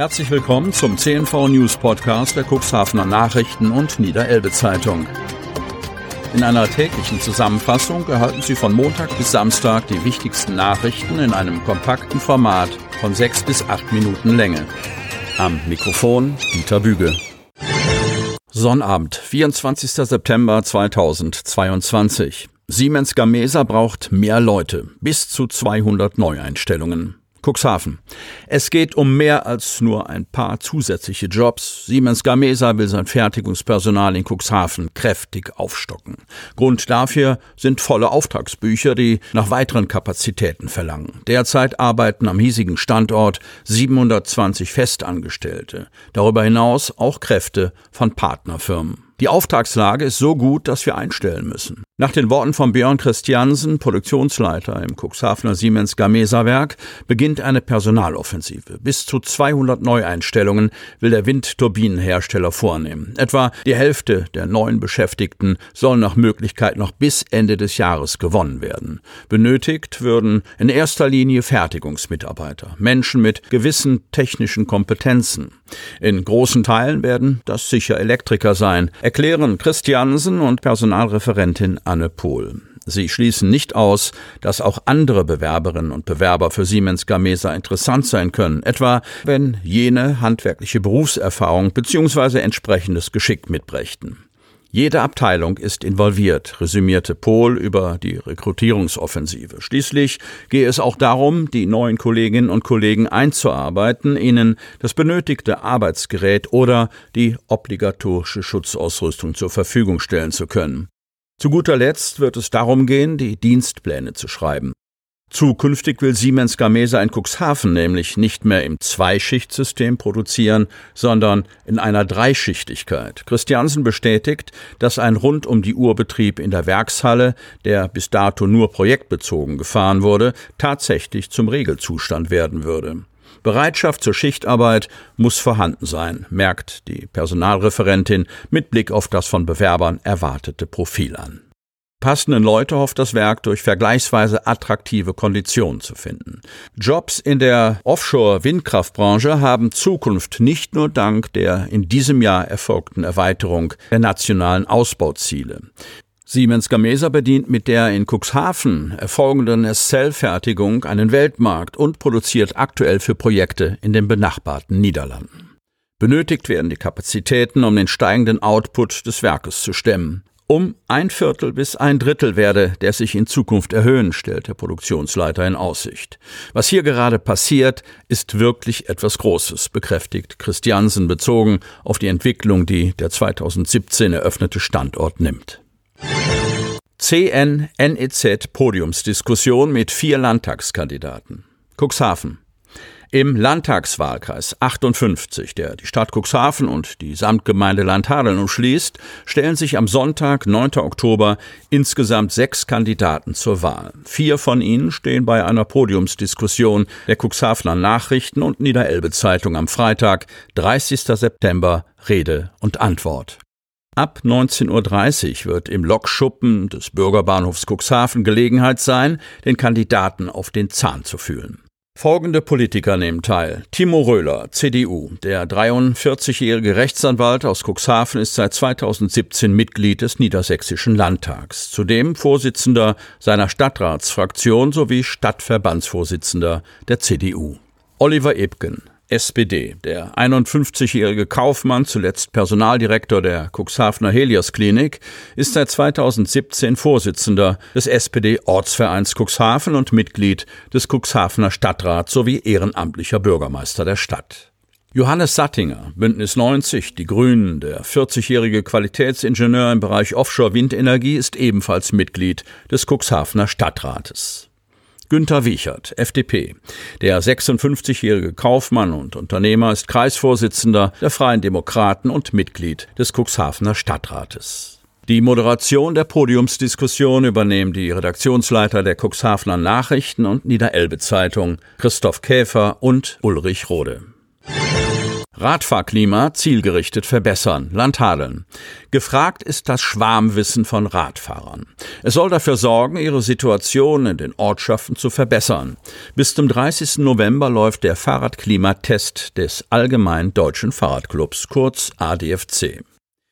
Herzlich willkommen zum CNV News Podcast der Cuxhavener Nachrichten und Niederelbe Zeitung. In einer täglichen Zusammenfassung erhalten Sie von Montag bis Samstag die wichtigsten Nachrichten in einem kompakten Format von sechs bis acht Minuten Länge. Am Mikrofon Dieter Büge. Sonnabend, 24. September 2022. Siemens Gamesa braucht mehr Leute, bis zu 200 Neueinstellungen. Cuxhaven. Es geht um mehr als nur ein paar zusätzliche Jobs. Siemens Gamesa will sein Fertigungspersonal in Cuxhaven kräftig aufstocken. Grund dafür sind volle Auftragsbücher, die nach weiteren Kapazitäten verlangen. Derzeit arbeiten am hiesigen Standort 720 Festangestellte. Darüber hinaus auch Kräfte von Partnerfirmen. Die Auftragslage ist so gut, dass wir einstellen müssen. Nach den Worten von Björn Christiansen, Produktionsleiter im Cuxhavener Siemens Gamesa Werk, beginnt eine Personaloffensive. Bis zu 200 Neueinstellungen will der Windturbinenhersteller vornehmen. Etwa die Hälfte der neuen Beschäftigten soll nach Möglichkeit noch bis Ende des Jahres gewonnen werden. Benötigt würden in erster Linie Fertigungsmitarbeiter, Menschen mit gewissen technischen Kompetenzen. In großen Teilen werden das sicher Elektriker sein, erklären Christiansen und Personalreferentin Anne Pohl. Sie schließen nicht aus, dass auch andere Bewerberinnen und Bewerber für Siemens Gamesa interessant sein können, etwa wenn jene handwerkliche Berufserfahrung bzw. entsprechendes Geschick mitbrächten. Jede Abteilung ist involviert, resümierte Pohl über die Rekrutierungsoffensive. Schließlich gehe es auch darum, die neuen Kolleginnen und Kollegen einzuarbeiten, ihnen das benötigte Arbeitsgerät oder die obligatorische Schutzausrüstung zur Verfügung stellen zu können. Zu guter Letzt wird es darum gehen, die Dienstpläne zu schreiben. Zukünftig will Siemens Gamesa in Cuxhaven nämlich nicht mehr im Zweischichtsystem produzieren, sondern in einer Dreischichtigkeit. Christiansen bestätigt, dass ein rund um die Uhr Betrieb in der Werkshalle, der bis dato nur projektbezogen gefahren wurde, tatsächlich zum Regelzustand werden würde. Bereitschaft zur Schichtarbeit muss vorhanden sein, merkt die Personalreferentin mit Blick auf das von Bewerbern erwartete Profil an. Passenden Leute hofft das Werk durch vergleichsweise attraktive Konditionen zu finden. Jobs in der Offshore-Windkraftbranche haben Zukunft nicht nur dank der in diesem Jahr erfolgten Erweiterung der nationalen Ausbauziele. Siemens Gamesa bedient mit der in Cuxhaven erfolgenden Cell-Fertigung einen Weltmarkt und produziert aktuell für Projekte in den benachbarten Niederlanden. Benötigt werden die Kapazitäten, um den steigenden Output des Werkes zu stemmen. Um ein Viertel bis ein Drittel werde der sich in Zukunft erhöhen, stellt der Produktionsleiter in Aussicht. Was hier gerade passiert, ist wirklich etwas Großes, bekräftigt Christiansen bezogen auf die Entwicklung, die der 2017 eröffnete Standort nimmt. CN-NEZ Podiumsdiskussion mit vier Landtagskandidaten. Cuxhaven. Im Landtagswahlkreis 58, der die Stadt Cuxhaven und die Samtgemeinde Landhadeln umschließt, stellen sich am Sonntag, 9. Oktober, insgesamt sechs Kandidaten zur Wahl. Vier von ihnen stehen bei einer Podiumsdiskussion der Cuxhavener Nachrichten und Niederelbe Zeitung am Freitag, 30. September, Rede und Antwort. Ab 19.30 Uhr wird im Lokschuppen des Bürgerbahnhofs Cuxhaven Gelegenheit sein, den Kandidaten auf den Zahn zu fühlen. Folgende Politiker nehmen teil. Timo Röhler, CDU. Der 43-jährige Rechtsanwalt aus Cuxhaven ist seit 2017 Mitglied des Niedersächsischen Landtags. Zudem Vorsitzender seiner Stadtratsfraktion sowie Stadtverbandsvorsitzender der CDU. Oliver Ebgen, SPD. Der 51-jährige Kaufmann, zuletzt Personaldirektor der Cuxhavener Helios Klinik, ist seit 2017 Vorsitzender des SPD-Ortsvereins Cuxhaven und Mitglied des Cuxhavener Stadtrats sowie ehrenamtlicher Bürgermeister der Stadt. Johannes Sattinger, Bündnis 90, die Grünen, der 40-jährige Qualitätsingenieur im Bereich Offshore-Windenergie, ist ebenfalls Mitglied des Cuxhavener Stadtrates. Günter Wiechert, FDP. Der 56-jährige Kaufmann und Unternehmer ist Kreisvorsitzender der Freien Demokraten und Mitglied des Cuxhavener Stadtrates. Die Moderation der Podiumsdiskussion übernehmen die Redaktionsleiter der Cuxhavener Nachrichten und Niederelbe Zeitung Christoph Käfer und Ulrich Rode. Radfahrklima zielgerichtet verbessern. Landhadeln. Gefragt ist das Schwarmwissen von Radfahrern. Es soll dafür sorgen, ihre Situation in den Ortschaften zu verbessern. Bis zum 30. November läuft der Fahrradklimatest des Allgemeinen Deutschen Fahrradclubs, kurz ADFC.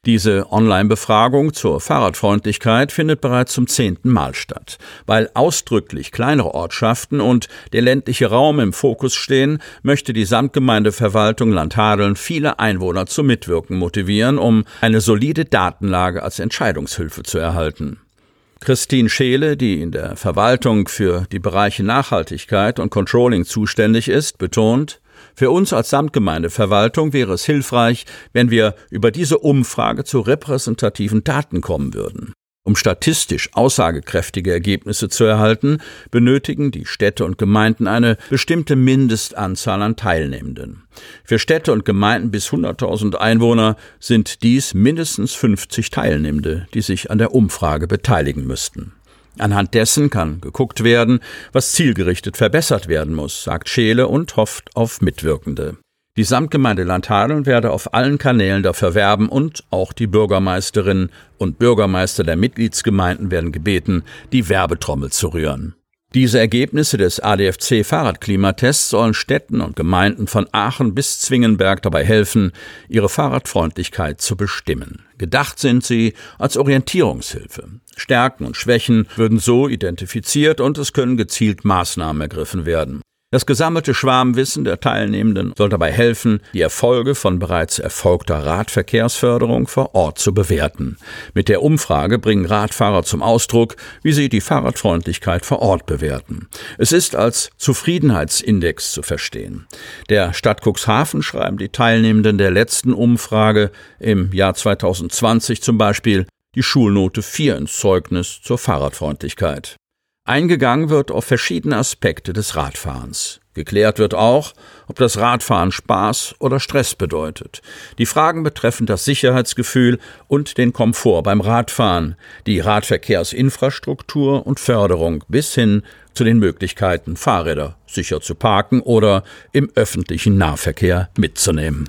Diese Online-Befragung zur Fahrradfreundlichkeit findet bereits zum zehnten Mal statt. Weil ausdrücklich kleinere Ortschaften und der ländliche Raum im Fokus stehen, möchte die Samtgemeindeverwaltung Landhadeln viele Einwohner zum Mitwirken motivieren, um eine solide Datenlage als Entscheidungshilfe zu erhalten. Christine Scheele, die in der Verwaltung für die Bereiche Nachhaltigkeit und Controlling zuständig ist, betont, für uns als Samtgemeindeverwaltung wäre es hilfreich, wenn wir über diese Umfrage zu repräsentativen Daten kommen würden. Um statistisch aussagekräftige Ergebnisse zu erhalten, benötigen die Städte und Gemeinden eine bestimmte Mindestanzahl an Teilnehmenden. Für Städte und Gemeinden bis 100.000 Einwohner sind dies mindestens 50 Teilnehmende, die sich an der Umfrage beteiligen müssten. Anhand dessen kann geguckt werden, was zielgerichtet verbessert werden muss, sagt Scheele und hofft auf Mitwirkende. Die Samtgemeinde Landhadeln werde auf allen Kanälen dafür werben und auch die Bürgermeisterinnen und Bürgermeister der Mitgliedsgemeinden werden gebeten, die Werbetrommel zu rühren. Diese Ergebnisse des ADFC Fahrradklimatests sollen Städten und Gemeinden von Aachen bis Zwingenberg dabei helfen, ihre Fahrradfreundlichkeit zu bestimmen. Gedacht sind sie als Orientierungshilfe. Stärken und Schwächen würden so identifiziert und es können gezielt Maßnahmen ergriffen werden. Das gesammelte Schwarmwissen der Teilnehmenden soll dabei helfen, die Erfolge von bereits erfolgter Radverkehrsförderung vor Ort zu bewerten. Mit der Umfrage bringen Radfahrer zum Ausdruck, wie sie die Fahrradfreundlichkeit vor Ort bewerten. Es ist als Zufriedenheitsindex zu verstehen. Der Stadt Cuxhaven schreiben die Teilnehmenden der letzten Umfrage im Jahr 2020 zum Beispiel die Schulnote 4 ins Zeugnis zur Fahrradfreundlichkeit. Eingegangen wird auf verschiedene Aspekte des Radfahrens. Geklärt wird auch, ob das Radfahren Spaß oder Stress bedeutet. Die Fragen betreffen das Sicherheitsgefühl und den Komfort beim Radfahren, die Radverkehrsinfrastruktur und Förderung bis hin zu den Möglichkeiten, Fahrräder sicher zu parken oder im öffentlichen Nahverkehr mitzunehmen.